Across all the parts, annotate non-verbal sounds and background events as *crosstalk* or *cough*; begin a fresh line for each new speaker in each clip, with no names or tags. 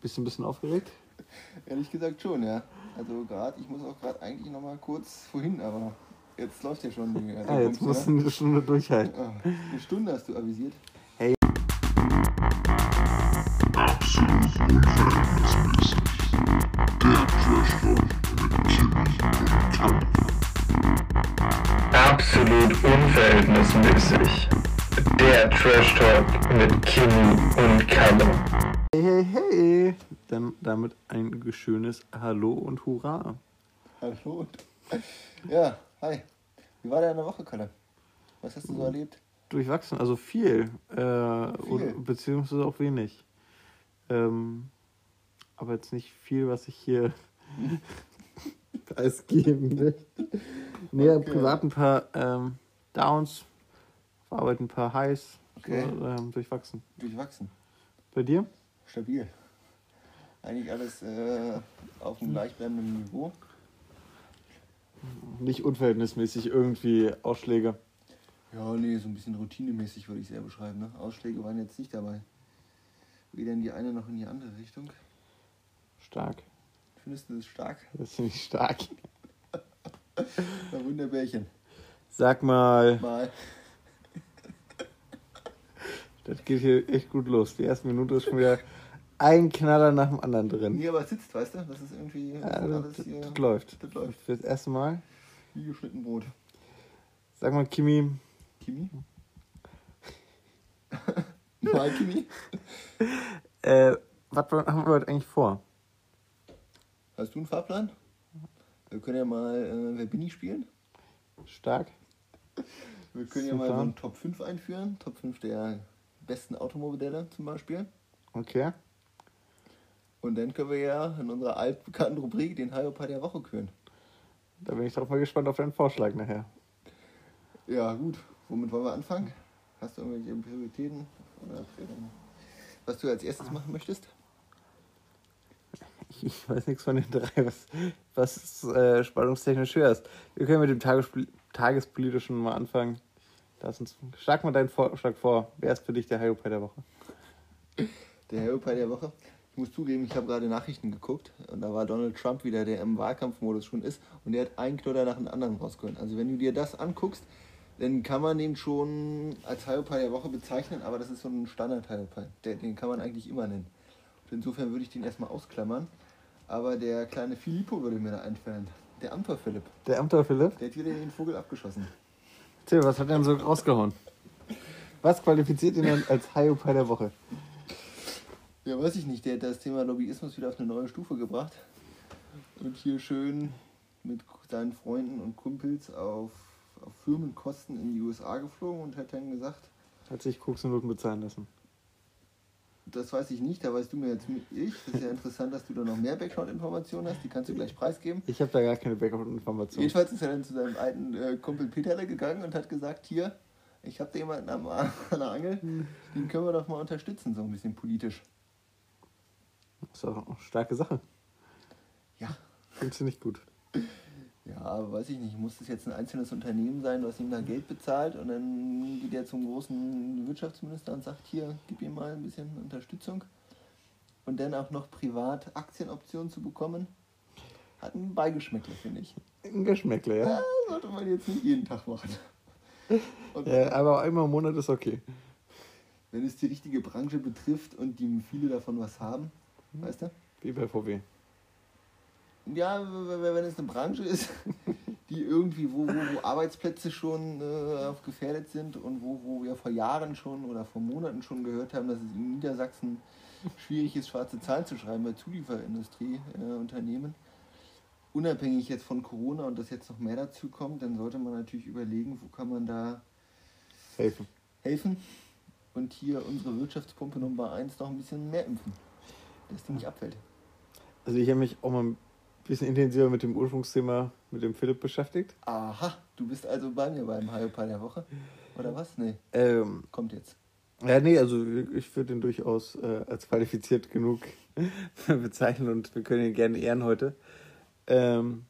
Bist du ein bisschen aufgeregt?
Ehrlich gesagt schon, ja. Also gerade, ich muss auch gerade eigentlich noch mal kurz vorhin, aber jetzt läuft ja schon. Die, *laughs*
ja, jetzt musst du eine Stunde durchhalten.
Ah, eine Stunde hast du avisiert.
Hey.
Absolut unverhältnismäßig. Der Trash Talk mit Kimi und Tom.
Absolut unverhältnismäßig. Der Trash Talk mit Kimi und Kalle.
Hey, hey. Dann damit ein schönes Hallo und Hurra.
Hallo. Ja, hi. Wie war deine Woche, Kalle? Was hast du so erlebt?
Durchwachsen, also viel. Äh,
Viel?
Und, beziehungsweise auch wenig. Ähm, aber jetzt nicht viel, was ich hier *laughs* preisgeben will. Nee,
Okay.
privat ein paar ähm, Downs, auf Arbeit ein paar Highs.
Okay.
So, ähm, durchwachsen.
Durchwachsen.
Bei dir?
Stabil. Eigentlich alles äh, auf einem gleichbleibenden Niveau.
Nicht unverhältnismäßig irgendwie Ausschläge.
Ja, nee, so ein bisschen routinemäßig würde ich es eher beschreiben. Ne? Ausschläge waren jetzt nicht dabei. Weder in die eine noch in die andere Richtung.
Stark.
Findest du das stark?
Das finde ich stark. *laughs*
Na, Wunderbärchen.
Sag mal,
Mal.
das geht hier echt gut los. Die erste Minute ist schon wieder *laughs* ein Knaller nach dem anderen drin.
Nee, aber es sitzt, weißt du? Das ist irgendwie das
Ja, das,
alles
das,
hier
das läuft.
Das läuft.
Für das erste Mal.
wie geschnitten Brot.
Sag mal, Kimi,
Kimi? *laughs* Mal Kimi?
äh, was haben wir heute eigentlich vor?
Hast du einen Fahrplan? Wir können ja mal äh, Wer bin ich spielen.
Stark.
Wir können ja
Super.
mal so einen Top 5 einführen. Top 5 der besten Automodelle zum Beispiel.
Okay.
Und dann können wir ja in unserer altbekannten Rubrik den Hyopai der Woche küren.
Da bin ich drauf mal gespannt auf deinen Vorschlag nachher.
Ja, gut. Womit wollen wir anfangen? Hast du irgendwelche Prioritäten? Oder was du als erstes machen möchtest?
Ich, weiß nichts von den drei, was, was äh, spannungstechnisch höher ist. Wir können mit dem Tagespol Tagespolitischen mal anfangen. Lass uns, schlag mal deinen Vorschlag vor. Wer ist für dich der Hyopai der Woche?
Der Hyopai der Woche. Ich muss zugeben, ich habe gerade Nachrichten geguckt und da war Donald Trump wieder, der im Wahlkampfmodus schon ist und der hat einen Knoller nach dem anderen rausgeholt. Also wenn du dir das anguckst, dann kann man den schon als Hyopai der Woche bezeichnen, aber das ist so ein Standard-Hyopai. Den kann man eigentlich immer nennen. Und insofern würde ich den erstmal ausklammern. Aber der kleine Filippo würde mir da einfallen. Der Amtor Philipp.
Der Amtor Philipp?
Der hat wieder den Vogel abgeschossen.
Till, was hat er denn so rausgehauen? Was qualifiziert ihn denn als Hyopai der Woche?
Ja, weiß ich nicht. Der hat das Thema Lobbyismus wieder auf eine neue Stufe gebracht. Und hier schön mit seinen Freunden und Kumpels auf, auf Firmenkosten in die USA geflogen und hat dann gesagt,
Hat sich Koksminuten bezahlen lassen.
das weiß ich nicht, da weißt du mir jetzt ich. Das ist ja interessant, dass du da noch mehr Background-Informationen hast. Die kannst du gleich preisgeben.
Ich habe da gar keine Backup-Informationen.
Jedenfalls ist er dann zu seinem alten äh, Kumpel Peterle gegangen und hat gesagt, hier, ich habe da jemanden am, *laughs* an der Angel, den können wir doch mal unterstützen, so ein bisschen politisch.
Das ist auch eine starke Sache.
Ja,
Findest du nicht gut?
Ja, weiß ich nicht, muss das jetzt ein einzelnes Unternehmen sein, was ihm da Geld bezahlt und dann geht er zum großen Wirtschaftsminister und sagt, hier, gib ihm mal ein bisschen Unterstützung. Und dann auch noch privat Aktienoptionen zu bekommen, hat ein Beigeschmäckle, finde ich.
Ein Geschmäckle, ja.
Ja, sollte man jetzt nicht jeden Tag machen. Und
ja. Aber einmal im Monat ist okay.
wenn es die richtige Branche betrifft und die viele davon was haben, weißt du?
Wie bei VW.
Ja, wenn es eine Branche ist, *laughs* die irgendwie, wo, wo, wo Arbeitsplätze schon äh, gefährdet sind und wo, wo wir vor Jahren schon oder vor Monaten schon gehört haben, dass es in Niedersachsen schwierig ist, schwarze Zahlen zu schreiben bei Zulieferindustrieunternehmen. Äh. Unabhängig jetzt von Corona und dass jetzt noch mehr dazu kommt, dann sollte man natürlich überlegen, wo kann man da
Helfen.
helfen und hier unsere Wirtschaftspumpe Nummer 1 noch ein bisschen mehr impfen, dass die nicht abfällt.
Also ich habe mich auch mal ein bisschen intensiver mit dem Ursprungsthema mit dem Philipp beschäftigt.
Aha, du bist also bei mir beim Hyopai der Woche. Oder was? Nee,
Ähm,
kommt jetzt.
ja, nee, also ich würde ihn durchaus äh, als qualifiziert genug *laughs* bezeichnen und wir können ihn gerne ehren heute. Ähm,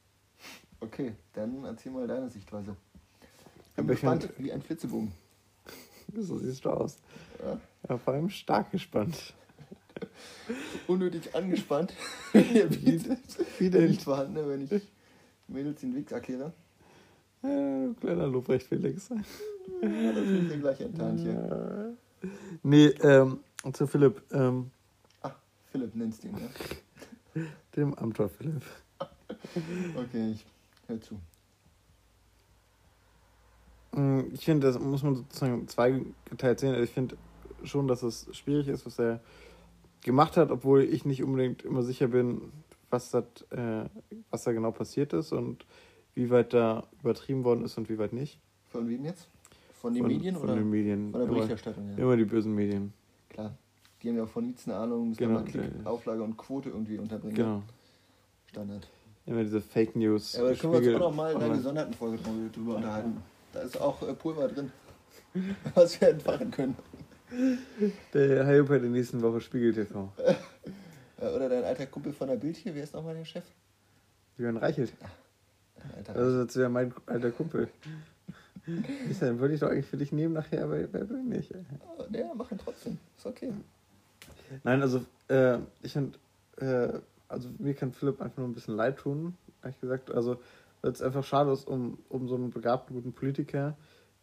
Okay, dann erzähl mal deine Sichtweise. Bin
ich
gespannt,
find-
wie ein Flitzebogen. *laughs*
so siehst du aus.
Ja.
Ja, vor allem stark gespannt.
Unnötig angespannt. Bietet *laughs*
Wie denn?
nicht vorhanden, ne, wenn ich Mädels den Wix erkläre.
Äh, kleiner Lobrecht Felix.
Ja, das ist mir gleich enttarnt hier.
Nee, ähm, zu Philipp, ähm,
Ah, Philipp nennst ihn, ja? *laughs*
dem Amtor Philipp. *laughs*
Okay, ich hör zu.
Mm, Ich finde, das muss man sozusagen zweigeteilt sehen. Also ich finde schon, dass es schwierig ist, was er gemacht hat, obwohl ich nicht unbedingt immer sicher bin, was, das, äh, was da genau passiert ist und wie weit da übertrieben worden ist und wie weit nicht.
Von wem jetzt? Von den
von,
Medien
von
oder
den Medien.
von der
Immer,
Berichterstattung? Ja.
immer die bösen Medien.
Klar. Die haben ja auch von nichts eine Ahnung, müssen
Genau,
genau, Klick,
der-
Auflage und Quote irgendwie unterbringen.
Genau.
Standard.
Immer diese Fake News.
Ja, aber da können wir uns auch noch mal in einer gesonderten Folge drüber- drüber unterhalten. Da ist auch äh, Pulver drin, *laughs* was wir entfachen können.
Der Hayo bei der nächsten Woche Spiegel TV.
Äh, Oder dein alter Kumpel von der Bild hier, wer ist nochmal der Chef?
Jörn Reichelt.
Dein alter
Das ist jetzt wieder mein alter Kumpel. Ist dann würde ich doch eigentlich für dich nehmen nachher, aber wer will nicht.
Der macht ihn trotzdem. Ist okay.
Nein, also äh, ich finde, äh, also mir kann Philipp einfach nur ein bisschen leid tun, ehrlich gesagt. Also weil es einfach schade ist um, um so einen begabten, guten Politiker,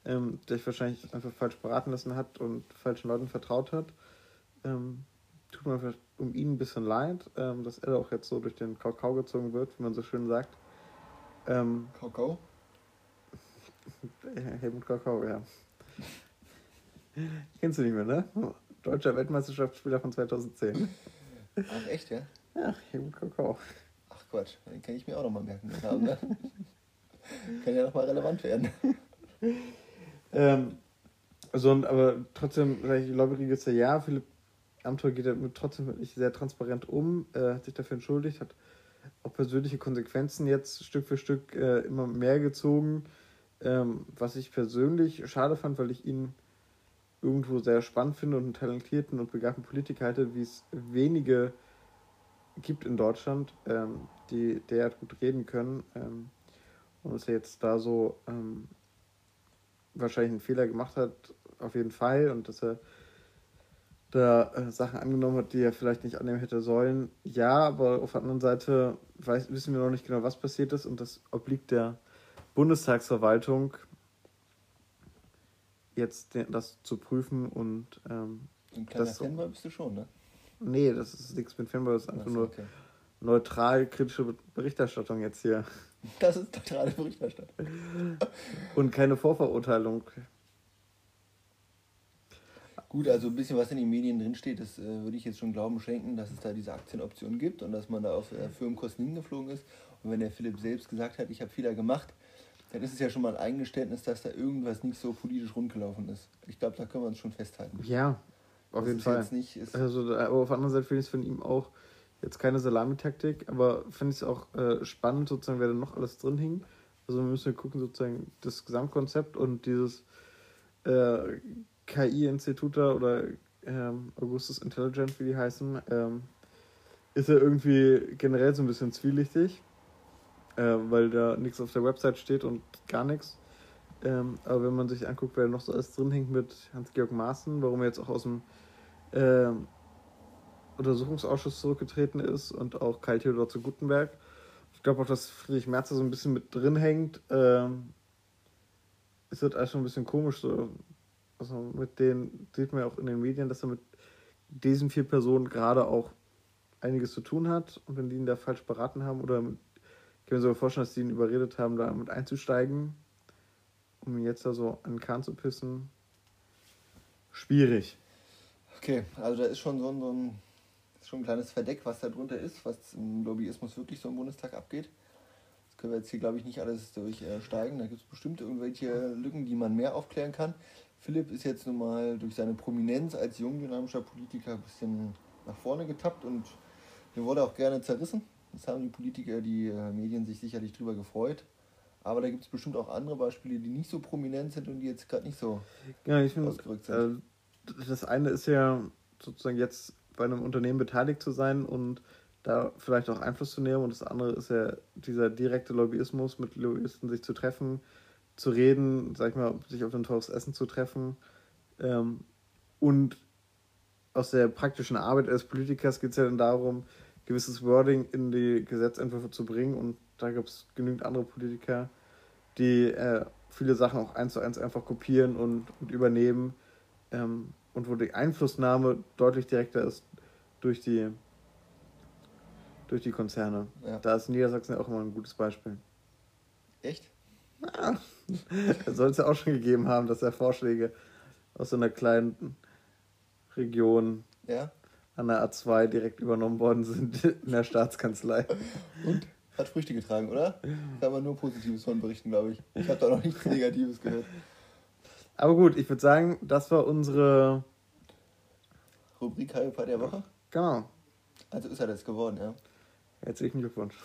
ähm, der sich wahrscheinlich einfach falsch beraten lassen hat und falschen Leuten vertraut hat. Ähm, tut mir um ihn ein bisschen leid, ähm, dass er auch jetzt so durch den Kakao gezogen wird, wie man so schön sagt. Ähm,
Kakao? *laughs*
Helmut Kakao, ja. *laughs* Kennst du nicht mehr, ne? Deutscher Weltmeisterschaftsspieler von 2010.
Ach, echt, ja?
Ja, Helmut Kakao.
Ach Quatsch, den kann ich mir auch nochmal merken. Den Namen, ne? *laughs* kann ja nochmal relevant werden.
Ähm, so, und, aber trotzdem, ich glaube, ist ja, ja, Philipp Amthor geht damit trotzdem wirklich sehr transparent um, äh, hat sich dafür entschuldigt, hat auch persönliche Konsequenzen jetzt Stück für Stück äh, immer mehr gezogen, ähm, was ich persönlich schade fand, weil ich ihn irgendwo sehr spannend finde und einen talentierten und begabten Politiker halte, wie es wenige gibt in Deutschland, ähm, die derart gut reden können. Ähm, und dass er jetzt da so ähm, wahrscheinlich einen Fehler gemacht hat, auf jeden Fall, und dass er da äh, Sachen angenommen hat, die er vielleicht nicht annehmen hätte sollen. Ja, aber auf der anderen Seite weiß, wissen wir noch nicht genau, was passiert ist, und das obliegt der Bundestagsverwaltung, jetzt das zu prüfen und ähm,
ein kleiner
Das-
Fanboy bist du schon, ne?
nee, das ist nichts mit Fanboy, das ist einfach nur
okay.
Neutral kritische Berichterstattung jetzt hier
Das ist totale Berichterstattung.
und keine Vorverurteilung.
Gut, also ein bisschen was in den Medien drinsteht, das äh, würde ich jetzt schon Glauben schenken, dass es da diese Aktienoption gibt und dass man da auf äh, Firmenkosten hingeflogen ist. Und wenn der Philipp selbst gesagt hat, ich habe Fehler gemacht, dann ist es ja schon mal ein Eingeständnis, dass da irgendwas nicht so politisch rundgelaufen ist. Ich glaube, da können wir uns schon festhalten.
Ja, auf
Das
jeden
ist
Fall.
Nicht,
Also, da- aber auf der anderen Seite finde ich es von ihm auch jetzt keine Salamitaktik, aber finde ich es auch äh, spannend, sozusagen, wer da noch alles drin hing. Also, wir müssen gucken, sozusagen, das Gesamtkonzept und dieses äh, KI-Institut oder ähm, Augustus Intelligent, wie die heißen, ähm, ist ja irgendwie generell so ein bisschen zwielichtig, äh, weil da nichts auf der Website steht und gar nichts. Ähm, aber wenn man sich anguckt, wer noch so alles drin hängt mit Hans-Georg Maaßen, warum er jetzt auch aus dem ähm, Untersuchungsausschuss zurückgetreten ist und auch Karl Theodor zu Gutenberg. Ich glaube auch, dass Friedrich Merz da so ein bisschen mit drin hängt. Ähm, es wird alles schon ein bisschen komisch. So. Also mit denen sieht man ja auch in den Medien, dass er mit diesen vier Personen gerade auch einiges zu tun hat. Und wenn die ihn da falsch beraten haben oder mit, ich kann mir sogar vorstellen, dass die ihn überredet haben, da mit einzusteigen, um ihn jetzt da so an den Kahn zu pissen. Schwierig.
okay, also da ist schon so ein, so ein, ist schon ein kleines Verdeck, was da drunter ist, was im Lobbyismus wirklich so im Bundestag abgeht. Das können wir jetzt hier, glaube ich, nicht alles durchsteigen. Da gibt es bestimmt irgendwelche Lücken, die man mehr aufklären kann. Philipp ist jetzt nun mal durch seine Prominenz als jung dynamischer Politiker ein bisschen nach vorne getappt und der wurde auch gerne zerrissen. Das haben die Politiker, die äh, Medien sich sicherlich drüber gefreut. Aber da gibt es bestimmt auch andere Beispiele, die nicht so prominent sind und die jetzt gerade nicht so
Ja, ich finde,
ausgerückt sind.
äh, das eine ist ja sozusagen jetzt bei einem Unternehmen beteiligt zu sein und da vielleicht auch Einfluss zu nehmen. Und das andere ist ja dieser direkte Lobbyismus, mit Lobbyisten sich zu treffen, zu reden, sag ich mal, sich auf ein teures Essen zu treffen. Ähm, und aus der praktischen Arbeit als Politikers geht es ja dann darum, gewisses Wording in die Gesetzentwürfe zu bringen. Und da gibt es genügend andere Politiker, die äh, viele Sachen auch eins zu eins einfach kopieren und, und übernehmen. Ähm, und wo die Einflussnahme deutlich direkter ist durch die, durch die Konzerne.
Ja.
Da ist Niedersachsen ja auch immer ein gutes Beispiel.
Echt?
Es soll es ja auch schon gegeben haben, dass er Vorschläge aus so einer kleinen Region
Ja.
an der A2 direkt übernommen worden sind in der Staatskanzlei.
Und? Hat Früchte getragen, oder? Kann man nur Positives von berichten, glaube ich. Ich habe da noch nichts Negatives gehört.
Aber gut, ich würde sagen, das war unsere.
Rubrik Hyper der Woche.
Genau.
Also ist er das geworden, ja.
Herzlichen Glückwunsch.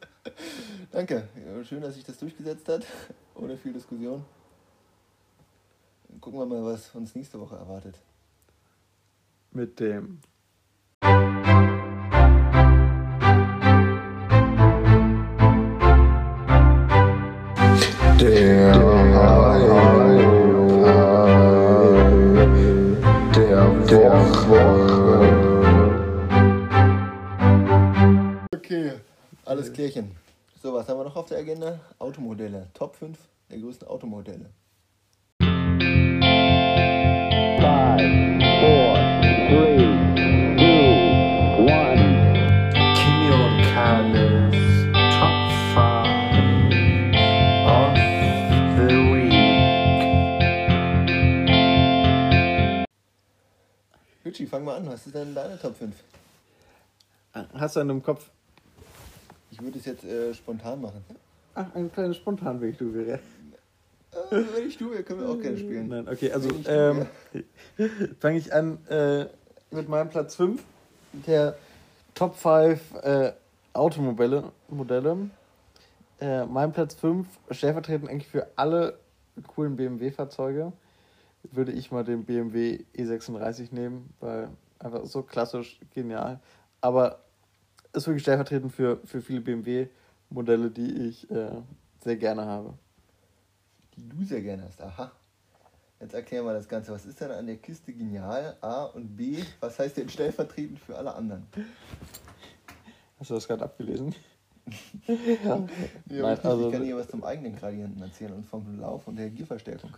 *laughs*
Danke. Schön, dass sich das durchgesetzt hat. Ohne viel Diskussion. Gucken wir mal, was uns nächste Woche erwartet.
Mit dem.
Der Woche.
Okay, alles klärchen. So, was haben wir noch auf der Agenda? Automodelle. Top 5 der größten Automodelle. Richie, fang mal an. Was ist denn deine Top 5?
Hast du einen im Kopf?
Ich würde es jetzt äh, spontan machen.
Ach, ein kleines Spontanweg, du wäre.
Äh, wenn ich du, wir können wir auch gerne spielen.
Nein, okay, also ähm, *laughs* fange ich an äh, mit meinem Platz 5 der Top 5 äh, Automobile Modelle. Äh, mein Platz 5, stellvertretend eigentlich für alle coolen BMW-Fahrzeuge, würde ich mal den BMW E36 nehmen, weil einfach so klassisch genial. Aber ist wirklich stellvertretend für, für viele BMW-Modelle, die ich äh, sehr gerne habe.
Die du sehr gerne hast. Aha. Jetzt erklären wir das Ganze. Was ist denn an der Kiste genial? A und B, was heißt denn stellvertretend für alle anderen?
Hast du das gerade abgelesen? *laughs*
Ja, *laughs*
Nein, also-
ich kann dir was zum eigenen Gradienten erzählen und vom Lauf und der Gierverstärkung.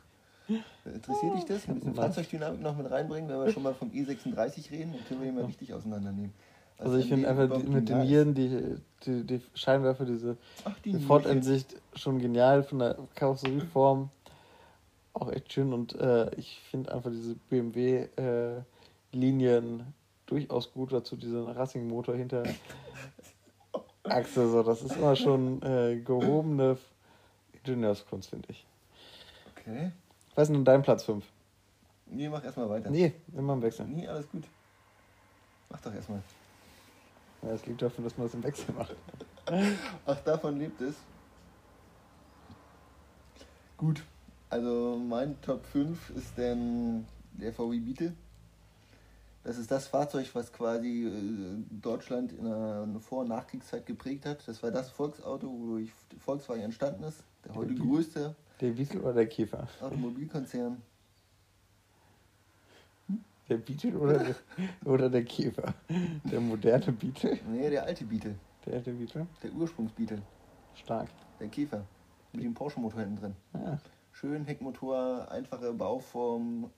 Interessiert dich das? Ein bisschen. Fahrzeugdynamik noch mit reinbringen, wenn wir schon mal vom E36 reden, dann können wir ihn mal richtig auseinandernehmen. Was
Also ich
an
finde einfach die, mit den. Nieren, die, die, die Scheinwerfer, diese
Ach, die.
Frontensicht schon genial von der Karosserieform. Auch echt schön und äh, ich finde einfach diese BMW-Linien durchaus gut. Dazu diesen Racing-Motor hinter *laughs* Achse. So, das ist immer schon äh, gehobene Ingenieurskunst, finde ich.
Okay.
Was ist denn dein Platz 5?
Nee, mach erstmal weiter.
Nee, immer im Wechsel.
Nee, alles gut. Mach doch erstmal.
Ja, es liegt davon, dass man das im Wechsel macht. *laughs*
Ach, davon lebt es. Gut, also mein Top 5 ist denn der VW Beetle. Das ist das Fahrzeug, was quasi äh, Deutschland in einer Vor- und Nachkriegszeit geprägt hat. Das war das Volksauto, wodurch Volkswagen entstanden ist. Der heute
Der
größte
Der Beetle oder der Käfer?
Automobilkonzern.
Der Beetle oder der, oder der Käfer? Der moderne Beetle?
Nee, der alte Beetle.
Der alte Beetle?
Der Ursprungsbeetle.
Stark.
Der Käfer. Mit dem Porsche-Motor hinten drin.
Ja.
Schön Heckmotor, einfache Bauform,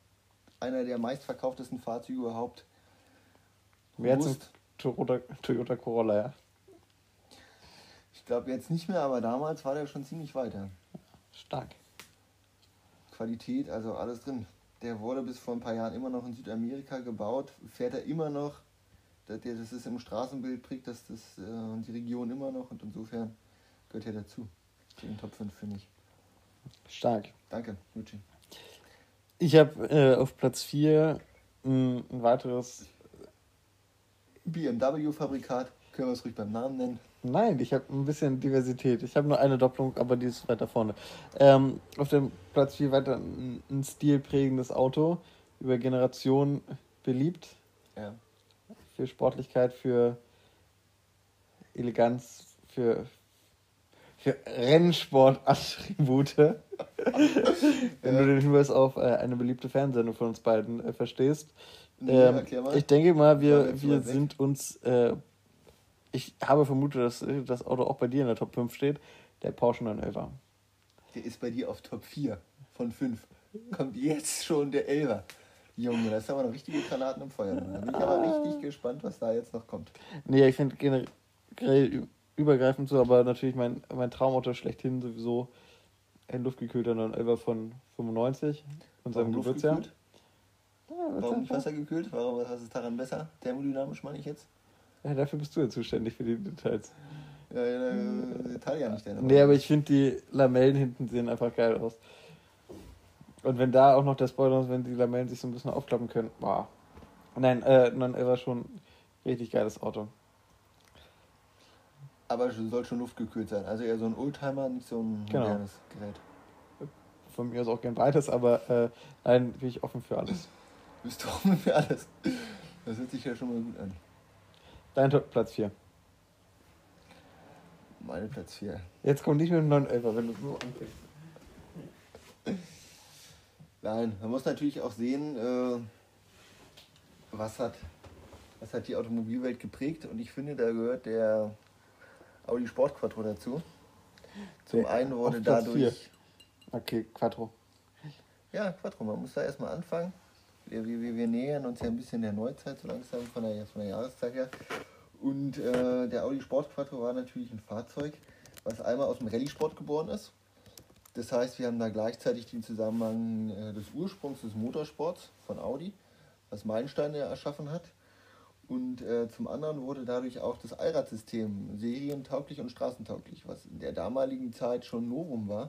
einer der meistverkauftesten Fahrzeuge überhaupt.
Mehr zum
Robust.
Toyota, Toyota Corolla, ja.
Ich glaube jetzt nicht mehr, aber damals war der schon ziemlich weiter.
Stark.
Qualität, also alles drin. Der wurde bis vor ein paar Jahren immer noch in Südamerika gebaut, fährt er immer noch. Das der- das ist im Straßenbild, prägt das, das äh, die Region immer noch und insofern gehört er dazu. Zu den Top 5 finde ich.
Stark.
Danke, Luci.
Ich habe äh, auf Platz 4 ein, ein weiteres.
BMW-Fabrikat, können wir es ruhig beim Namen nennen.
Nein, ich habe ein bisschen Diversität. Ich habe nur eine Doppelung, aber die ist weiter vorne. Ähm, auf dem Platz 4 weiter ein, ein stilprägendes Auto, über Generationen beliebt.
Ja.
Für Sportlichkeit, für Eleganz, für, für Rennsportattribute. *laughs* Wenn du den Hinweis auf äh, eine beliebte Fernsehsendung von uns beiden äh, verstehst. Ähm,
mal.
ich denke mal, wir, wir sind uns. Äh, ich habe vermutet, dass äh, das Auto auch bei dir in der Top 5 steht. Der Porsche 911.
Der ist bei dir auf Top 4 von 5. Kommt jetzt schon der Elfer. Junge, da ist aber noch richtige Granaten im Feuer. Da bin ich aber richtig gespannt, was da jetzt noch kommt.
Nee, ich finde generell übergreifend so, aber natürlich mein, mein Traumauto schlechthin sowieso ein luftgekühlter 911 von 95 und seinem Geburtsjahr. Ja,
Warum nicht
was
wassergekühlt? Warum, was ist daran besser? Thermodynamisch meine ich jetzt?
Ja, dafür bist du ja zuständig für die Details.
Ja, ja, Italien nicht deine
Nee, aber ich finde die Lamellen hinten sehen einfach geil aus. Und wenn da auch noch der Spoiler ist, wenn die Lamellen sich so ein bisschen aufklappen können, wow. Nein, äh, 911 schon ein richtig geiles Auto.
Aber es soll schon luftgekühlt sein. Also eher so ein Oldtimer, nicht so ein
Genau.
modernes Gerät.
Von mir aus auch gern beides, aber äh, nein, bin ich offen für alles.
Bist du offen für alles? Das hört sich ja schon mal gut an.
Dein Platz 4.
Meine Platz 4.
Jetzt kommt nicht mit dem 911, wenn du so anfängst.
Nein, man muss natürlich auch sehen, äh, was, hat, was hat die Automobilwelt geprägt. Und ich finde, da gehört der Audi Sport Quattro dazu. Zum einen wurde dadurch.
Okay, Quattro.
Ja, Quattro, man muss da erstmal anfangen. Wir, wir, wir nähern uns ja ein bisschen der Neuzeit so langsam von der, von der Jahreszeit her. Und äh, der Audi Sport Quattro war natürlich ein Fahrzeug, was einmal aus dem Rallye-Sport geboren ist. Das heißt, wir haben da gleichzeitig den Zusammenhang äh, des Ursprungs des Motorsports von Audi, was Meilensteine erschaffen hat. Und äh, zum anderen wurde dadurch auch das Allradsystem serientauglich und straßentauglich, was in der damaligen Zeit schon Novum war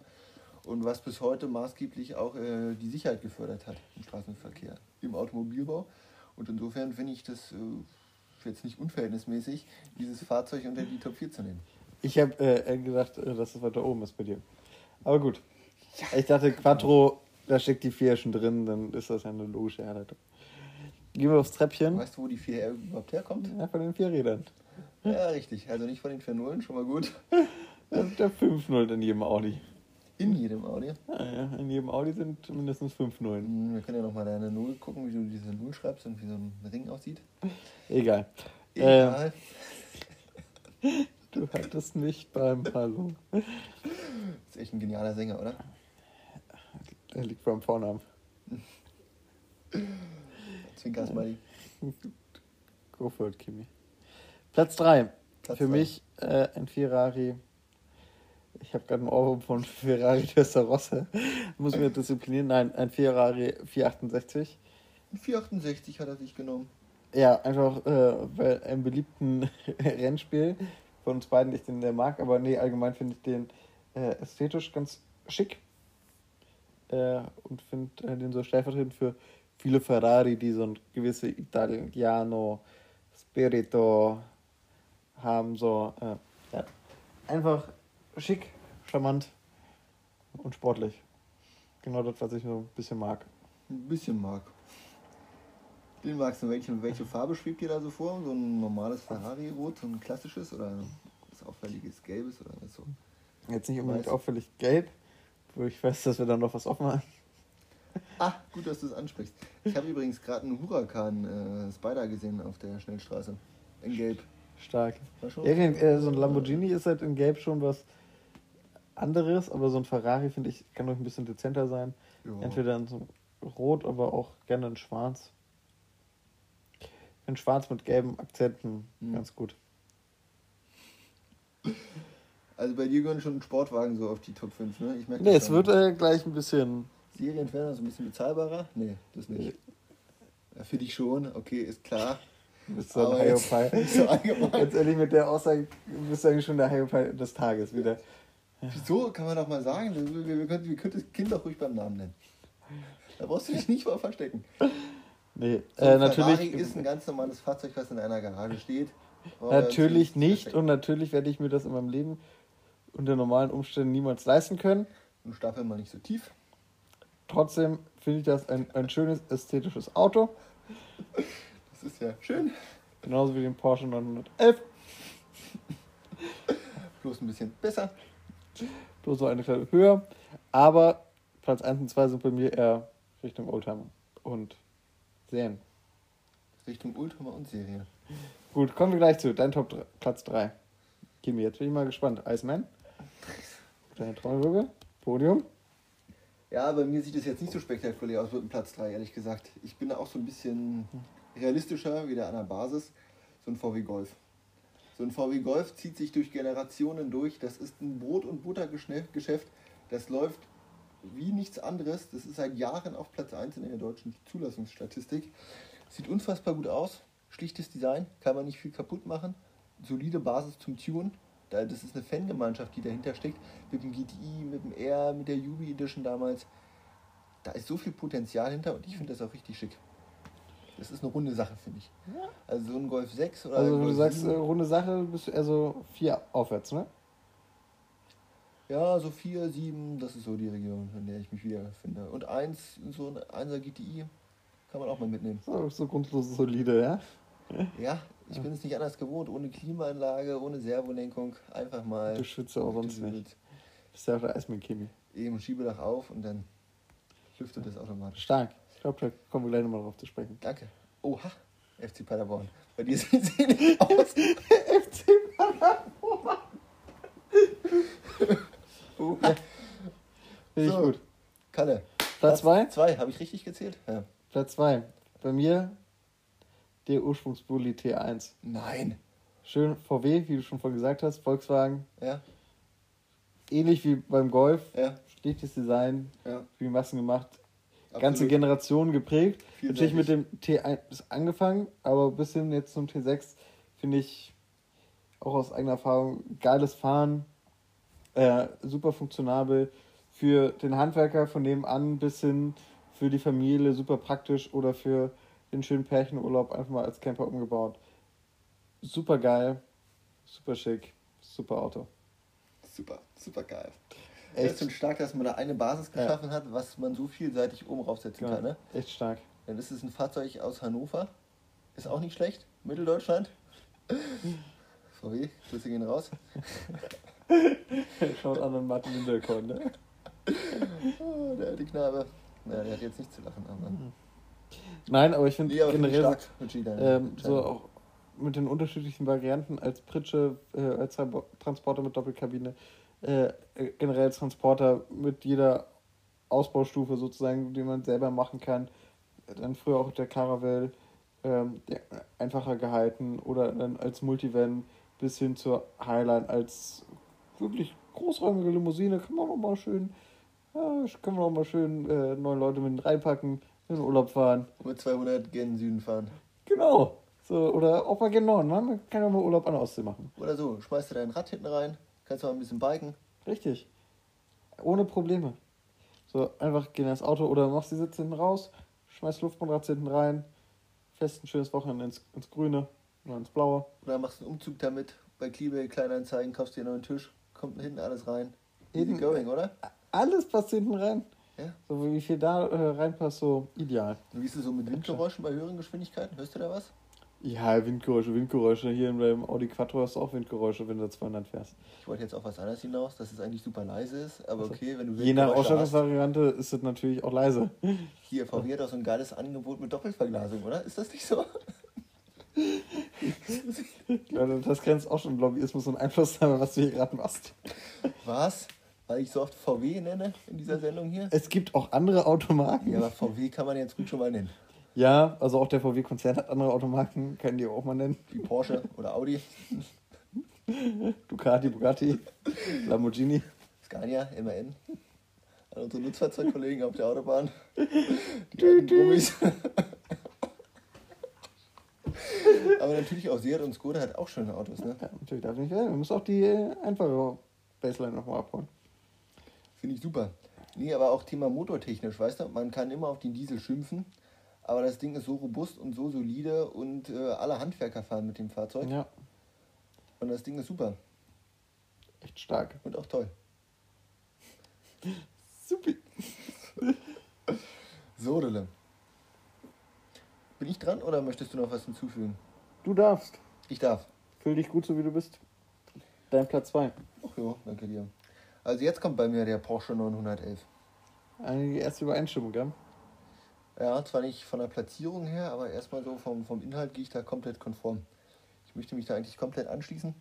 und was bis heute maßgeblich auch äh, die Sicherheit gefördert hat im Straßenverkehr, im Automobilbau. Und insofern finde ich das äh, jetzt nicht unverhältnismäßig, dieses Fahrzeug unter die Top 4 zu nehmen.
Ich habe äh, gedacht, äh, dass es weiter oben ist bei dir. Aber gut. Ich dachte, Quattro, da steckt die 4 schon drin, dann ist das ja eine logische Herleitung. Gehen wir aufs Treppchen.
Weißt du, wo die 4R überhaupt herkommt?
Ja, von den vier Rädern.
Ja, richtig. Also nicht von den 4 Nullen, schon mal gut.
Das *laughs* ist der 5-0 in jedem Audi.
In jedem Audi.
Ja, ja, in jedem Audi sind mindestens 5 Nullen.
Hm, Wir können ja nochmal deine Null gucken, wie du diese Null schreibst und wie so ein Ring aussieht.
Egal.
Egal. *laughs*
Du hattest mich beim Hallo.
Ist echt ein genialer Sänger, oder?
Er liegt beim Vornamen.
Zwinker Smiley.
Go for it, Kimi. Platz 3.
Platz
Für
drei.
mich äh, ein Ferrari. Ich habe gerade einen Ohrwurm von Ferrari *laughs* Testarossa. Muss mir disziplinieren. Nein, ein Ferrari 468.
Ein 468 hat er sich genommen.
Ja, einfach äh, weil einem beliebten *laughs* Rennspiel von uns beiden ich den der mag, aber nee, allgemein finde ich den äh, ästhetisch ganz schick äh, und finde äh, den so stellvertretend für viele Ferrari, die so ein gewisse Italiano Spirito haben, so äh, ja, einfach schick, charmant und sportlich. Genau das, was ich so ein bisschen mag.
Ein bisschen mag. Den magst du. Welche, welche Farbe schwebt dir da so vor? So ein normales Ferrari-Rot, so ein klassisches oder was auffälliges Gelbes oder so?
Jetzt nicht unbedingt
Weiß.
auffällig gelb, wo ich weiß, dass wir dann noch was offen haben.
Ah, gut, dass du es ansprichst. Ich habe übrigens gerade einen Huracan äh, Spider gesehen auf der Schnellstraße. In Gelb.
Stark. Ja, äh, so ein Lamborghini ist halt in Gelb schon was anderes, aber so ein Ferrari, finde ich, kann doch ein bisschen dezenter sein.
Ja.
Entweder in so Rot, aber auch gerne in Schwarz. In Schwarz mit gelben Akzenten,
Mhm.
ganz gut.
Also bei dir gehören schon Sportwagen so auf die Top 5, ne? Ich merke
Nee, es wird äh, gleich ein bisschen.
Serienferner so ein bisschen bezahlbarer? Nee, das nicht. Ja, für dich schon, okay, ist klar.
Bist du ein High
jetzt- *laughs* so.
Ganz ehrlich, mit der Aussage bist du eigentlich schon der High des Tages wieder.
Wieso kann man doch mal sagen? Wir, wir, können, wir können das Kind doch ruhig beim Namen nennen. Da brauchst du dich nicht mal verstecken.
Nee,
So
äh,
ein Ferrari
natürlich.
ist ein ganz normales Fahrzeug, was in einer Garage steht.
Natürlich nicht
perfekt.
und natürlich werde ich mir das in meinem Leben unter normalen Umständen niemals leisten können.
Und stapel mal nicht so tief.
Trotzdem finde ich das ein, ein schönes ästhetisches Auto,
Das ist ja schön.
genauso wie den Porsche 911.
Bloß ein bisschen besser.
Bloß so eine Klasse höher. Aber Platz 1 und 2 sind bei mir eher Richtung Oldtimer und Serien.
Richtung Ultima und Serie.
Gut, kommen wir gleich zu. Dein Top 3, Platz 3. Kimi, jetzt bin ich mal gespannt. Iceman? Deine Trommelwirbel? Podium?
Ja, bei mir sieht es jetzt nicht so spektakulär aus mit dem Platz 3, ehrlich gesagt. Ich bin da auch so ein bisschen realistischer, wieder an der Basis. So ein VW Golf. So ein VW Golf zieht sich durch Generationen durch. Das ist ein Brot- und Buttergeschäft. Das läuft wie nichts anderes. Das ist seit Jahren auf Platz 1 in der deutschen Zulassungsstatistik. Sieht unfassbar gut aus. Schlichtes Design, kann man nicht viel kaputt machen. Solide Basis zum Tun. Da- Das ist eine Fangemeinschaft, die dahinter steckt. Mit dem GTI, mit dem R, mit der Yubi Edition damals. Da ist so viel Potenzial hinter und ich finde das auch richtig schick. Das ist eine runde Sache, finde ich. Also so ein Golf 6 oder
Also, wenn du sagst,
7,
äh, runde Sache, bist du eher so 4 aufwärts, ne?
Ja, so 4, 7, das ist so die Region, in der ich mich wiederfinde. Und 1, so ein 1er GTI kann man auch mal mitnehmen.
So, so grundlos solide, ja?
Ja, ich bin es nicht anders gewohnt, ohne Klimaanlage, ohne Servolenkung, einfach mal.
Du schwitzt ja auch sonst nicht. Bist ja auch der Eismann-Kimi.
Eben Schiebedach auf und dann lüftet es automatisch.
Stark. Ich glaube, da kommen wir gleich nochmal drauf zu sprechen.
Danke. Oha, FC Paderborn. Bei dir sieht es nicht aus. *laughs*
FC
Oha. *laughs*
Finde ich
So.
gut.
Kalle.
Platz 2?
Zwei, habe ich richtig gezählt? Ja.
Platz 2. Bei mir der Ursprungsbully T1.
Nein.
Schön VW, wie du schon vorhin gesagt hast, Volkswagen.
Ja,
Ähnlich wie beim Golf.
ja,
Schlichtes Design,
ja.
wie Massen gemacht. Ganze
Absolut.
Generationen geprägt. Natürlich mit dem T1 angefangen, aber bis hin jetzt zum T6 finde ich auch aus eigener Erfahrung geiles Fahren, äh, super funktionabel für den Handwerker von nebenan bis hin für die Familie super praktisch oder für den schönen Pärchenurlaub einfach mal als Camper umgebaut. Super geil, super schick, super Auto.
Super, super geil.
Echt?
Schon stark, dass man da eine Basis geschaffen hat, was man so vielseitig oben raufsetzen
Ja,
kann. Ne?
Echt stark.
Ja, das ist ein Fahrzeug aus Hannover. Ist auch nicht schlecht. Mitteldeutschland. *laughs* VW, Grüße gehen raus. *laughs*
Schaut an an Martin Lindelkorn, ne? *laughs*
Oh, der alte Knabe. Ja, der hat jetzt nicht zu lachen. Aber
Nein, aber ich finde
nee,
generell
stark. Deine
ähm, so auch mit den unterschiedlichen Varianten als Pritsche, äh, als Tra- Transporter mit Doppelkabine, äh, generell Transporter mit jeder Ausbaustufe sozusagen, die man selber machen kann. Dann früher auch der Caravelle, ähm, der, einfacher gehalten oder dann als Multivan bis hin zur Highline als wirklich großräumige Limousine kann man auch mal schön, ja, kann man auch mal schön äh, neun Leute mit reinpacken, in den Urlaub fahren.
Mit 200 gen den Süden fahren.
Genau. So, oder auch mal genau, ne? man kann ja mal Urlaub an der Ostsee machen.
Oder so, schmeißt du dein Rad hinten rein, kannst du mal ein bisschen biken.
Richtig. Ohne Probleme. So, einfach geh in das Auto oder machst die Sitze hinten raus, schmeißt Luftmatratzen hinten rein, fest ein schönes Wochenende ins, ins Grüne oder ins Blaue.
Oder machst einen Umzug damit. Bei Kliebe, Kleinanzeigen, kaufst dir einen neuen Tisch, kommt hinten alles rein. Easy going, oder?
Alles passt hinten rein.
Ja.
So wie viel da äh, reinpasst, so ideal.
Und Wie ist es so mit Windgeräuschen bei höheren Geschwindigkeiten? Hörst du da was?
Ja, Windgeräusche, Windgeräusche. Hier in deinem Audi Quattro hast du auch Windgeräusche, wenn du 200 fährst.
Ich wollte jetzt auf was anderes hinaus, dass es eigentlich super leise ist, aber okay, wenn du
Je nach
Windgeräusche
Ausstattungsvariante ist es natürlich auch leise.
Hier, VW hat auch so ein geiles Angebot mit Doppelverglasung, oder? Ist das nicht so? *laughs*
Ja, das grenzt auch schon Lobbyismus und Einflussnahme, was du hier gerade machst.
Was? Weil ich so oft VW nenne in dieser Sendung hier?
Es gibt auch andere Automarken.
Ja, aber VW kann man jetzt gut schon mal nennen.
Ja, also auch der VW-Konzern hat andere Automarken, können die auch mal nennen.
Wie Porsche oder Audi, *laughs*
Ducati, Bugatti, Lamborghini.
Scania, MAN. An unsere Nutzfahrzeugkollegen auf der Autobahn. Die alten Brummis. *laughs* Aber natürlich auch Seat und Skoda hat auch schöne Autos, ne?
Ja, natürlich darf nicht werden. Wir müssen auch die einfache Baseline nochmal abholen.
Finde ich super. Nee, aber auch Thema motortechnisch, weißt du, man kann immer auf den Diesel schimpfen, aber das Ding ist so robust und so solide und äh, alle Handwerker fahren mit dem Fahrzeug
Ja,
und das Ding ist super
echt stark.
und auch toll. *laughs*
Super.
So, Dille. Bin ich dran oder möchtest du noch was hinzufügen?
Du darfst.
Ich darf.
Fühl dich gut, so wie du bist. Dein Platz 2.
Ach ja, danke dir. Also jetzt kommt bei mir der Porsche 911.
Eine erste Übereinstimmung, gell?
Ja, zwar nicht von der Platzierung her, aber erstmal so vom, vom Inhalt gehe ich da komplett konform. Ich möchte mich da eigentlich komplett anschließen.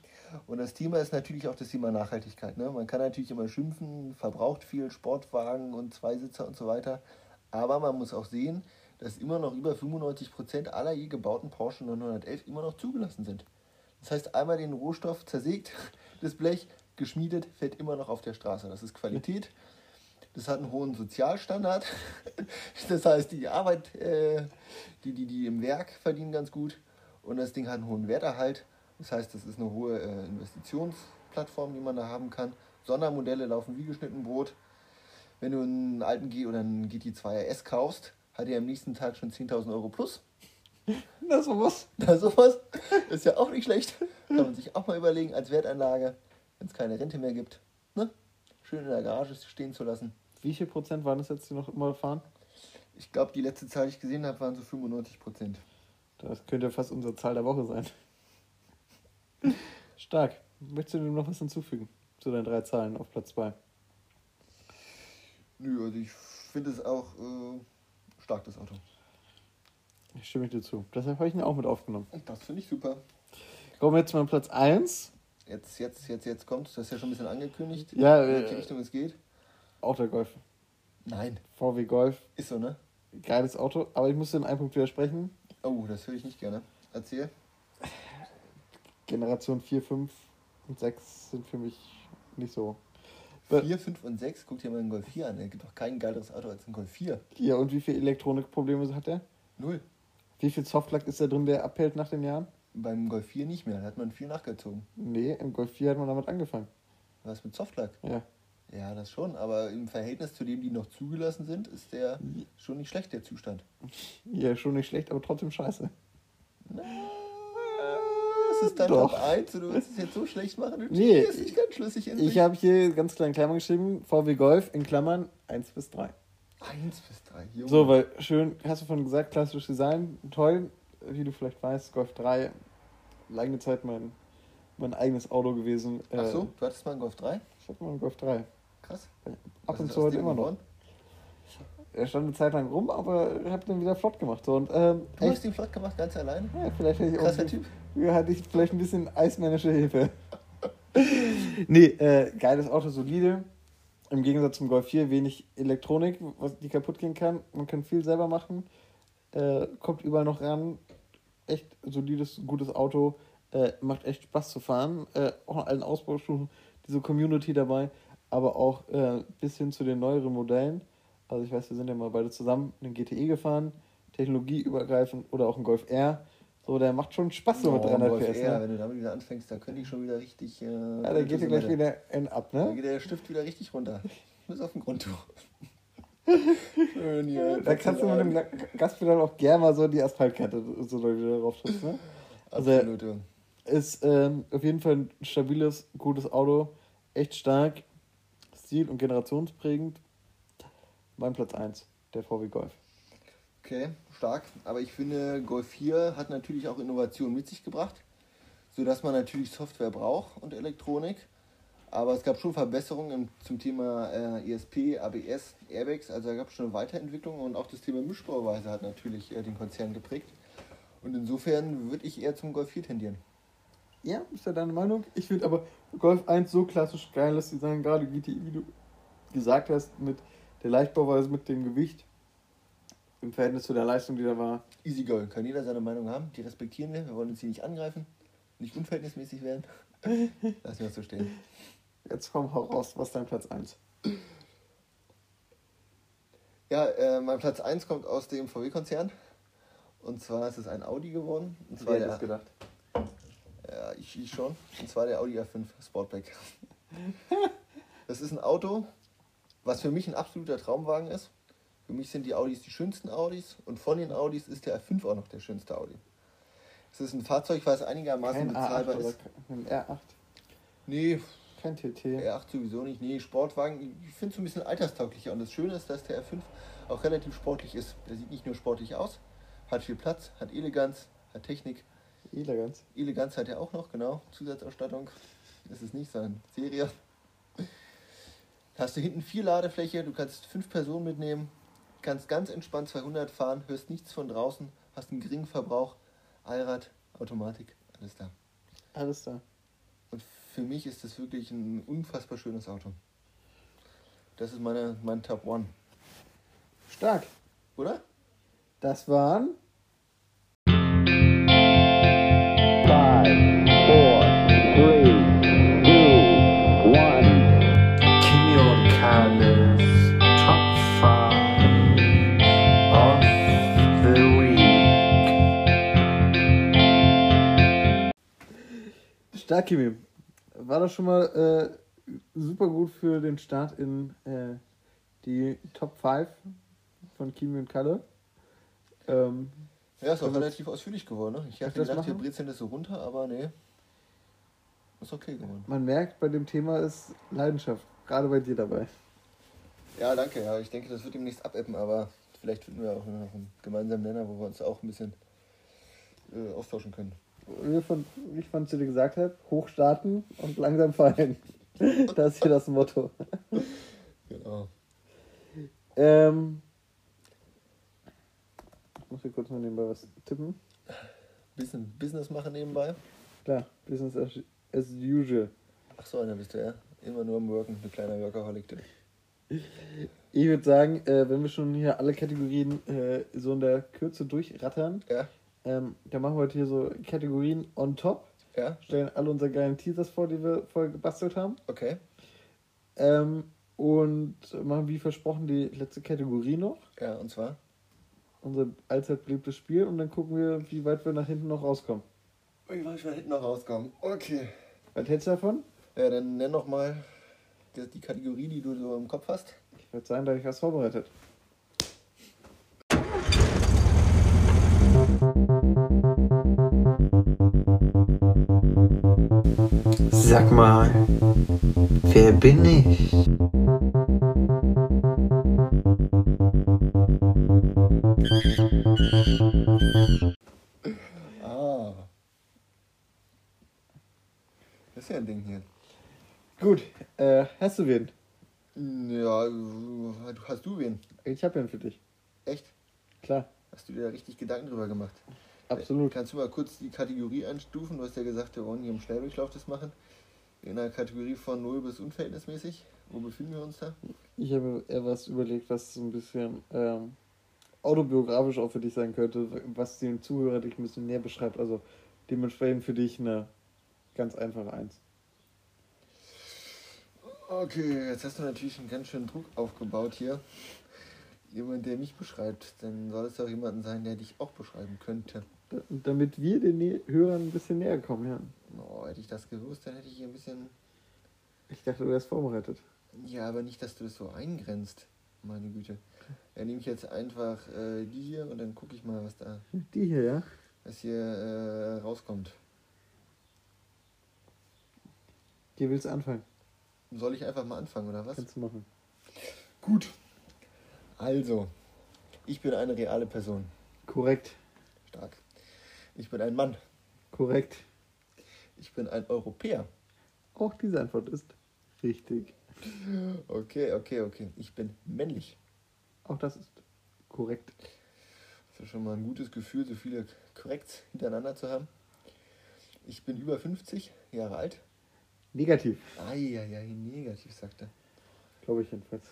Und das Thema ist natürlich auch das Thema Nachhaltigkeit. Ne? Man kann natürlich immer schimpfen, verbraucht viel Sportwagen und Zweisitzer und so weiter. Aber man muss auch sehen, dass immer noch über 95% aller je gebauten Porsche 911 immer noch zugelassen sind. Das heißt, einmal den Rohstoff zersägt, *laughs* das Blech geschmiedet, fährt immer noch auf der Straße. Das ist Qualität. Das hat einen hohen Sozialstandard. *laughs* Das heißt, die Arbeit, äh, die, die, die im Werk verdienen ganz gut. Und das Ding hat einen hohen Werterhalt. Das heißt, das ist eine hohe äh, Investitionsplattform, die man da haben kann. Sondermodelle laufen wie geschnitten Brot. Wenn du einen alten G oder einen GT2 RS kaufst, hat er am nächsten Tag schon 10.000 Euro plus.
Na, sowas. *laughs*
Na, sowas ist ja auch nicht schlecht. Kann man sich auch mal überlegen als Wertanlage, wenn es keine Rente mehr gibt. Ne? Schön in der Garage stehen zu lassen.
Wie viel Prozent waren das jetzt, die noch immer fahren?
Ich glaube, die letzte Zahl, die ich gesehen habe, waren so 95 Prozent.
Das könnte fast unsere Zahl der Woche sein. *laughs* Stark. Möchtest du dem noch was hinzufügen zu deinen drei Zahlen auf Platz 2?
Nö, also ich finde es auch äh, stark, das Auto.
Ich stimme dir zu. Deshalb habe ich ihn auch mit aufgenommen.
Das finde ich super.
Kommen wir jetzt mal Platz 1.
Jetzt, jetzt, jetzt, jetzt kommt, das ist ja schon ein bisschen angekündigt,
Ja,
in welche
äh,
Richtung es geht.
Der Golf.
Nein,
VW Golf.
ist so, ne?
Geiles Auto. Aber ich muss dir in einem Punkt widersprechen.
Oh, das höre ich nicht gerne. Erzähl.
Generation 4, 5 und 6 sind für mich nicht so. Be-
4, 5 und 6, guck dir mal den Golf 4 an. Es gibt doch kein geileres Auto als ein Golf 4.
Ja, und wie viele Elektronikprobleme hat er?
Null.
Wie viel Softlack ist da drin, der abhält nach den Jahren?
Beim Golf 4 nicht mehr, da hat man viel nachgezogen.
Nee, im Golf 4 hat man damit angefangen.
Was mit Softlack?
Ja.
Ja, das schon, aber im Verhältnis zu dem, die noch zugelassen sind, ist der schon nicht schlecht, der Zustand.
Ja, schon nicht schlecht, aber trotzdem scheiße.
Das ist dein
Doch.
Top 1 und du willst es jetzt so schlecht machen? Du
Nee,
ist nicht ganz schlüssig in
Ich habe hier ganz klein in Klammern geschrieben, VW Golf in Klammern 1 bis 3.
1 bis 3. Junge.
So, weil schön, hast du von gesagt, klassisches Design, toll, wie du vielleicht weißt, Golf 3, lange Zeit mein, mein eigenes Auto gewesen.
Ach
Äh,
so, du hattest mal einen Golf 3?
Ich hatte mal einen Golf 3.
Krass.
Ab
Was
und
ist
zu heute immer noch.
geworden?
Er stand eine Zeit lang rum, aber ich habe den wieder flott gemacht. So, und, ähm,
Du hast
echt,
den flott gemacht, ganz alleine?
ja, vielleicht hätte ich auch
Krasser Typ.
Ja, hatte ich vielleicht ein bisschen eismännische Hilfe. *laughs* nee, äh, geiles Auto, solide. Im Gegensatz zum Golf 4 wenig Elektronik, was die kaputt gehen kann. Man kann viel selber machen. Äh, kommt überall noch ran. Echt solides, gutes Auto. Äh, macht echt Spaß zu fahren. Äh, auch in allen Ausbaustufen diese Community dabei. Aber auch äh, bis hin zu den neueren Modellen. Also ich weiß, wir sind ja mal beide zusammen einen GTE gefahren. Technologieübergreifend oder auch ein Golf R. So, der macht schon Spaß so mit
Oh,
300
Golf
PS.
R,
Ne?
wenn du damit wieder anfängst, da könnte ich schon wieder richtig. Äh,
Ja, da geht dir gleich wieder ein ab,
Da
ne?
geht der Stift wieder richtig runter. *laughs* Bis auf den Grundtuch. *laughs* Schön hier.
Da kannst du mit dem Ga- Gaspedal auch gerne mal so die Asphaltkante so wieder drauf drücken, ne? Also,
Absolut. ja.
Ist ähm, auf jeden Fall ein stabiles, gutes Auto. Echt stark. Stil- und generationsprägend. Mein Platz 1, der VW Golf.
Okay, stark. Aber ich finde, Golf 4 hat natürlich auch Innovation mit sich gebracht, sodass man natürlich Software braucht und Elektronik. Aber es gab schon Verbesserungen zum Thema äh, ESP, ABS, Airbags. Also da gab es schon eine Weiterentwicklung und auch das Thema Mischbauweise hat natürlich äh, den Konzern geprägt. Und insofern würde ich eher zum Golf 4 tendieren.
Ja, ist ja deine Meinung. Ich finde aber Golf 1 so klassisch geiles Design, gerade GTI, wie du gesagt hast, mit der Leichtbauweise, mit dem Gewicht. Im Verhältnis zu der Leistung, die da war.
Easy Goal. Kann jeder seine Meinung haben. Die respektieren wir. Wir wollen uns hier nicht angreifen, nicht unverhältnismäßig werden. *laughs* Lassen wir das so stehen.
Jetzt komm hau raus, was ist dein Platz 1?
Ja, äh, mein Platz 1 kommt aus dem VW-Konzern. Und zwar ist es ein Audi geworden. Und zwar der,
gedacht?
Ja, ich, ich schon. Und zwar der Audi A5 Sportback. *laughs* Das ist ein Auto, was für mich ein absoluter Traumwagen ist. Für mich sind die Audis die schönsten Audis. Und von den Audis ist der A5 auch noch der schönste Audi. Es ist ein Fahrzeug, was einigermaßen
Kein A8
bezahlbar
oder
ist.
kein R8.
Nee,
Kein TT.
R8 sowieso nicht. Nee, Sportwagen, ich finde es ein bisschen alterstauglicher. Und das Schöne ist, dass der R5 auch relativ sportlich ist. Der sieht nicht nur sportlich aus, hat viel Platz, hat Eleganz, hat Technik.
Elegant.
Eleganz hat er auch noch, genau. Zusatzausstattung. Das ist nicht sein Serie. Hast du hinten vier Ladefläche, du kannst fünf Personen mitnehmen. kannst ganz entspannt 200 fahren, hörst nichts von draußen, hast einen geringen Verbrauch, Allrad, Automatik, alles da.
Alles da.
Und für mich ist das wirklich ein unfassbar schönes Auto. Das ist meine, mein Top One,
Stark.
oder?
Das waren Stark, Kimi. War das schon mal äh, super gut für den Start in äh, die Top 5 von Kimi und Kalle. Ähm,
Ja, ist auch relativ ausführlich geworden. Ne? Ich hatte gedacht, wir brezeln das so runter, aber nee. Ist okay geworden.
man merkt, bei dem Thema ist Leidenschaft. Gerade bei dir dabei.
Ja, danke. Ja, ich denke, das wird demnächst abebben, aber vielleicht finden wir auch noch einen gemeinsamen Nenner, wo wir uns auch ein bisschen äh, austauschen können.
Wie von, wie ich von zu dir gesagt habe, hochstarten und langsam fallen. *laughs* Das ist hier das Motto.
Genau.
Ähm, ich muss hier kurz mal nebenbei was tippen.
Bisschen Business machen nebenbei.
Klar, Business as, as usual.
Ach so, einer bist du, ja. Immer nur am Worken, ein kleiner Workaholic. du.
Ich würde sagen, äh, wenn wir schon hier alle Kategorien äh, so in der Kürze durchrattern,
Ja,
ähm, dann machen wir heute hier so Kategorien on top.
ja,
Stellen alle unsere geilen Teasers vor, die wir vorher gebastelt haben.
okay.
Ähm, und machen wie versprochen die letzte Kategorie noch.
Ja, und zwar?
Unser allzeit beliebtes Spiel. Und dann gucken wir, wie weit wir nach hinten noch rauskommen.
Ich weiß, wir hinten noch rauskommen. Okay.
Was hältst du davon?
Ja, dann nenn noch mal die, die Kategorie, die du so im Kopf hast.
Ich würde sagen, da habe ich was vorbereitet.
Sag mal, wer bin ich?
Ah. Das ist ja ein Ding hier.
Gut, äh, hast du wen?
Ja, du- hast du wen?
Ich habe wen für dich.
Echt?
Klar,
Hast du dir da richtig Gedanken drüber gemacht?
Absolut.
Kannst du mal kurz die Kategorie einstufen? Du hast ja gesagt, wir wollen hier im Schnelldurchlauf das machen. In einer Kategorie von 0 bis unverhältnismäßig. Wo befinden wir uns da?
Ich habe eher was überlegt, was so ein bisschen ähm, autobiografisch auch für dich sein könnte, was dem Zuhörer dich ein bisschen näher beschreibt. Also dementsprechend für dich eine ganz einfache Eins.
Okay, jetzt hast du natürlich einen ganz schönen Druck aufgebaut hier. Jemand, der mich beschreibt, dann soll es doch jemanden sein, der dich auch beschreiben könnte.
Da- Damit wir den Hörern ein bisschen näher kommen, ja.
Oh, hätte ich das gewusst, dann hätte ich hier ein bisschen.
Ich dachte, du wärst vorbereitet.
Ja, aber nicht, dass du das so eingrenzt. Meine Güte. Dann nehme ich jetzt einfach äh, die hier und dann gucke ich mal, was da
Die hier, ja?
was hier äh, rauskommt.
Die willst du anfangen.
Soll ich einfach mal anfangen, oder was?
Kannst du machen.
Gut. Also, ich bin eine reale Person.
Korrekt.
Stark. Ich bin ein Mann.
Korrekt.
Ich bin ein Europäer.
Auch diese Antwort ist richtig.
Okay, okay, okay. Ich bin männlich.
Auch das ist korrekt.
Das ist schon mal ein gutes Gefühl, so viele Korrekts hintereinander zu haben. Ich bin über 50 Jahre alt.
Negativ,
Eieiei, negativ, sagt er.
glaube ich jedenfalls.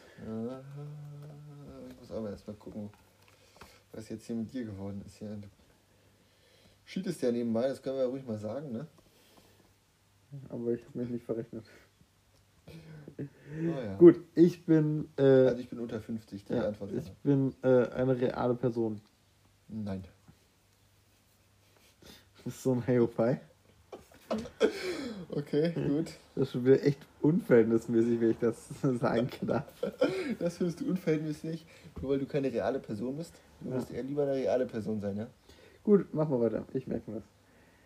Ich muss aber erstmal gucken, was jetzt hier mit dir geworden ist. Hier. Du cheatest ja nebenbei, das können wir ja ruhig mal sagen, ne?
Aber ich habe mich nicht verrechnet.
Oh, ja.
Gut, ich bin, äh,
Also ich bin unter 50, die
ja,
Antwort
ich bin äh, eine reale Person.
Nein.
Das ist so ein Heopai.
Okay, gut.
Das ist schon wieder echt unverhältnismäßig, wenn ich das *laughs* sagen darf.
Das findest du unverhältnismäßig, nur weil du keine reale Person bist. Du
Ja.
musst eher lieber eine reale Person sein, ja?
Gut, machen wir weiter. Ich merke mir das.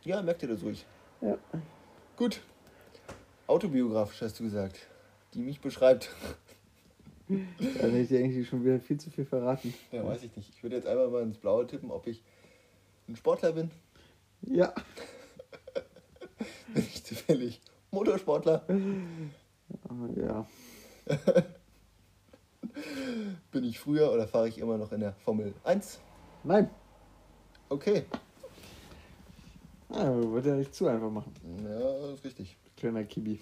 Ja, merkt ihr das ruhig.
Ja.
Gut. Autobiografisch hast du gesagt. Die mich beschreibt.
Dann *laughs* hätte ich dir eigentlich schon wieder viel zu viel verraten.
Ja, weiß ich nicht. Ich würde jetzt einmal mal ins Blaue tippen, ob ich ein Sportler bin.
Ja, *laughs*
Bin ich zufällig Motorsportler. *laughs*
ja.
Bin ich früher oder fahre ich immer noch in der Formel 1?
Nein.
Okay.
Ah, wird ja nicht zu einfach machen.
Ja, ist richtig.
Kleiner Kibi.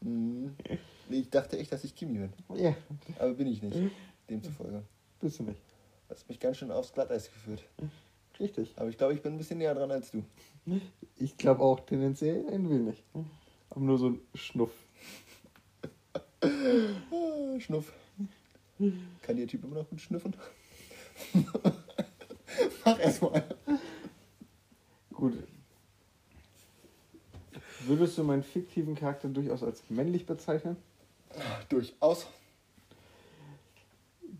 Mhm. Ich dachte echt, dass ich Kimi bin.
Ja,
Aber bin ich nicht. Demzufolge.
bist du nicht.
Hast mich ganz schön aufs Glatteis geführt.
Richtig.
Aber ich glaube, ich bin ein bisschen näher dran als du.
Ich glaube auch tendenziell ein wenig. Aber nur so ein Schnuff. *laughs*
Ah, Schnuff. Kann der Typ immer noch gut schnüffen? *laughs* Mach erstmal.
Gut. Würdest du meinen fiktiven Charakter durchaus als männlich bezeichnen?
Durchaus.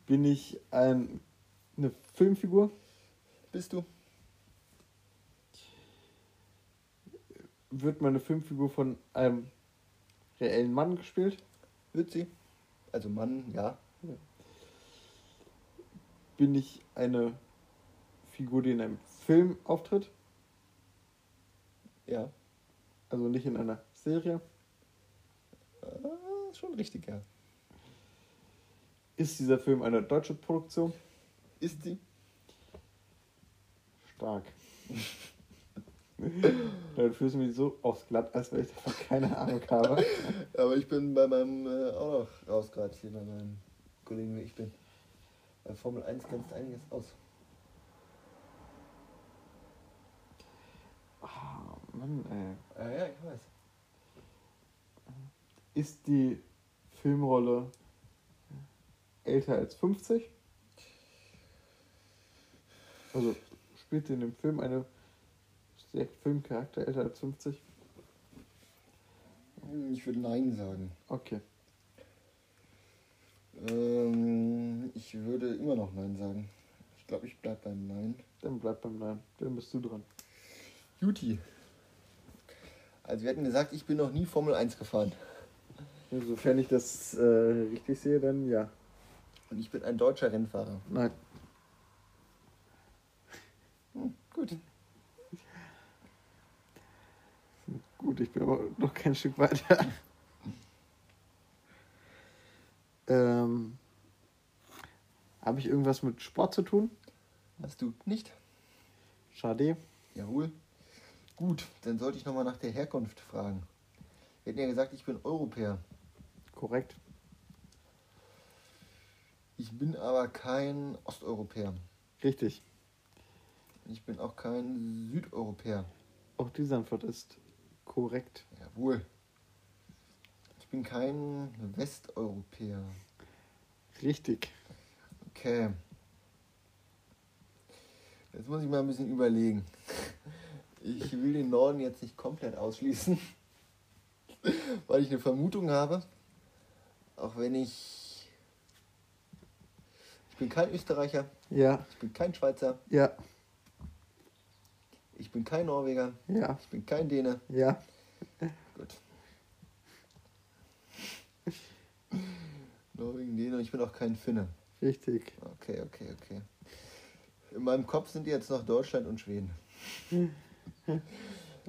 Bin ich ein, eine Filmfigur?
Bist du?
Wird meine Filmfigur von einem reellen Mann gespielt?
Wird sie? Also Mann, ja.
Bin ich eine Figur, die in einem Film auftritt?
Ja.
Also nicht in einer Serie?
Ah, schon richtig, ja.
Ist dieser Film eine deutsche Produktion?
Ist *laughs* sie?
Stark. Dann fühlst du mich so aufs Glatt, als wenn ich davon keine Ahnung habe. *laughs*
Aber ich bin bei meinem äh, auch noch raus gerade hier bei meinem Kollegen, wie ich bin. Bei Formel 1 kennst du einiges aus.
Mann, ey.
Ah, ja, ich weiß.
Ist die Filmrolle älter als 50? Also spielt in dem Film eine ist der Filmcharakter älter als 50?
Hm, Ich würde Nein sagen.
Okay.
Ähm, ich würde immer noch Nein sagen. Ich glaube, ich bleib beim Nein.
Dann bleib beim Nein. Dann bist du dran.
Juti. Also wir hatten gesagt, ich bin noch nie Formel 1 gefahren.
Sofern ich das äh, richtig sehe, dann ja.
Und ich bin ein deutscher Rennfahrer.
Nein.
Hm, gut.
Gut, ich bin aber noch kein Stück weiter. *laughs* ähm, Habe ich irgendwas mit Sport zu tun?
Hast du nicht?
Schade.
Jawohl. Gut, dann sollte ich nochmal nach der Herkunft fragen. Wir hatten ja gesagt, ich bin Europäer.
Korrekt.
Ich bin aber kein Osteuropäer.
Richtig.
Ich bin auch kein Südeuropäer.
Auch diese Antwort ist korrekt.
Jawohl. Ich bin kein Westeuropäer.
Richtig.
Okay. Jetzt muss ich mal ein bisschen überlegen. Ich will den Norden jetzt nicht komplett ausschließen, *laughs* weil ich eine Vermutung habe. Auch wenn ich. Ich bin kein Österreicher,
Ja,
ich bin kein Schweizer,
ja,
ich bin kein Norweger,
ja,
ich bin kein Däne.
ja.
Gut. Norwegen, Däne und ich bin auch kein Finne.
Richtig.
Okay, okay, okay. In meinem Kopf sind jetzt noch Deutschland und Schweden. *laughs* *laughs*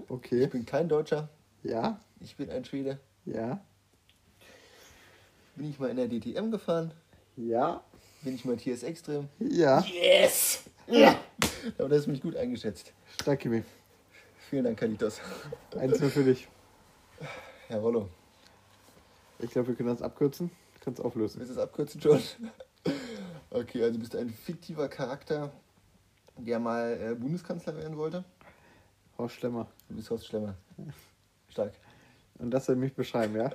Okay.
Ich bin kein Deutscher,
Ja,
ich bin ein Schwede.
ja,
Bin ich mal in der DTM gefahren?
ja,
Bin ich mal TS Extrem?
ja.
Yes! Ja! *laughs* Aber das ist mich gut eingeschätzt.
Stark, Kimi.
Vielen Dank, Kalitos.
Eins nur für dich.
Herr Rollo,
Ich glaube, wir können das abkürzen. Kannst auflösen.
willst du es abkürzen schon? *laughs* Okay, also bist du ein fiktiver Charakter, der mal äh, Bundeskanzler werden wollte?
Horst Schlemmer.
Du bist Horst Schlemmer. Stark.
Und das soll mich beschreiben, ja?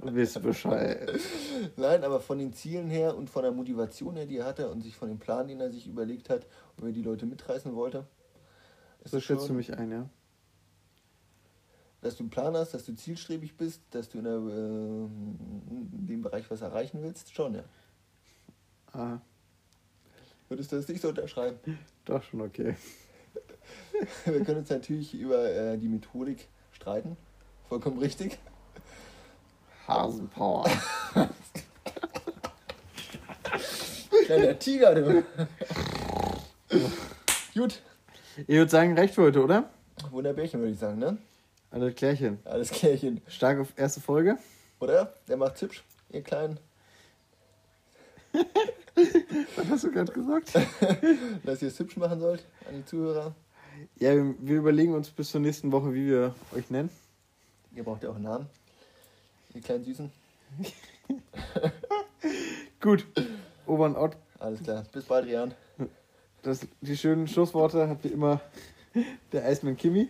Du weißt Bescheid.
Nein, aber von den Zielen her und von der Motivation her, die er hatte und sich von dem Plan, den er sich überlegt hat, ob er die Leute mitreißen wollte, ist
So schätzt du mich ein, ja?
dass du einen Plan hast, dass du zielstrebig bist, dass du in, der, äh, in dem Bereich was erreichen willst, schon, ja.
Ah,
Würdest du das nicht so unterschreiben?
doch schon okay. *laughs*
Wir können uns natürlich über äh, die Methodik streiten. Vollkommen richtig.
Hasenpower.
Kleiner *laughs* Tiger, du. Gut.
Ich würde sagen, reicht für heute, oder?
Wunderbärchen, würde ich sagen, ne?
Alles Klärchen.
Alles Klärchen.
Stark auf erste Folge.
Oder? Der macht's hübsch, ihr Kleinen. *laughs*
Was hast du gerade gesagt?
dass ihr es hübsch machen sollt an die Zuhörer.
Ja, wir, überlegen uns bis zur nächsten Woche, wie wir euch nennen.
Ihr braucht ja auch einen Namen. Ihr kleinen Süßen. *laughs*
Gut. Over und out.
Alles klar. Bis bald, Rian.
Das, die schönen Schlussworte hat wie immer *laughs* der Eismann Kimi.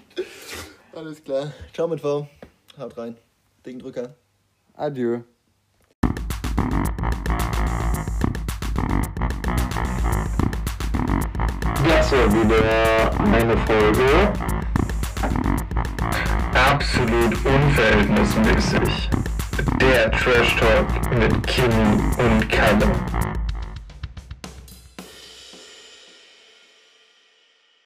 Alles klar. Ciao mit V. Haut rein. Dicken Drücker.
Adieu.
War wieder eine Folge. Absolut unverhältnismäßig. Der Trash Talk mit Kimi und Kalle.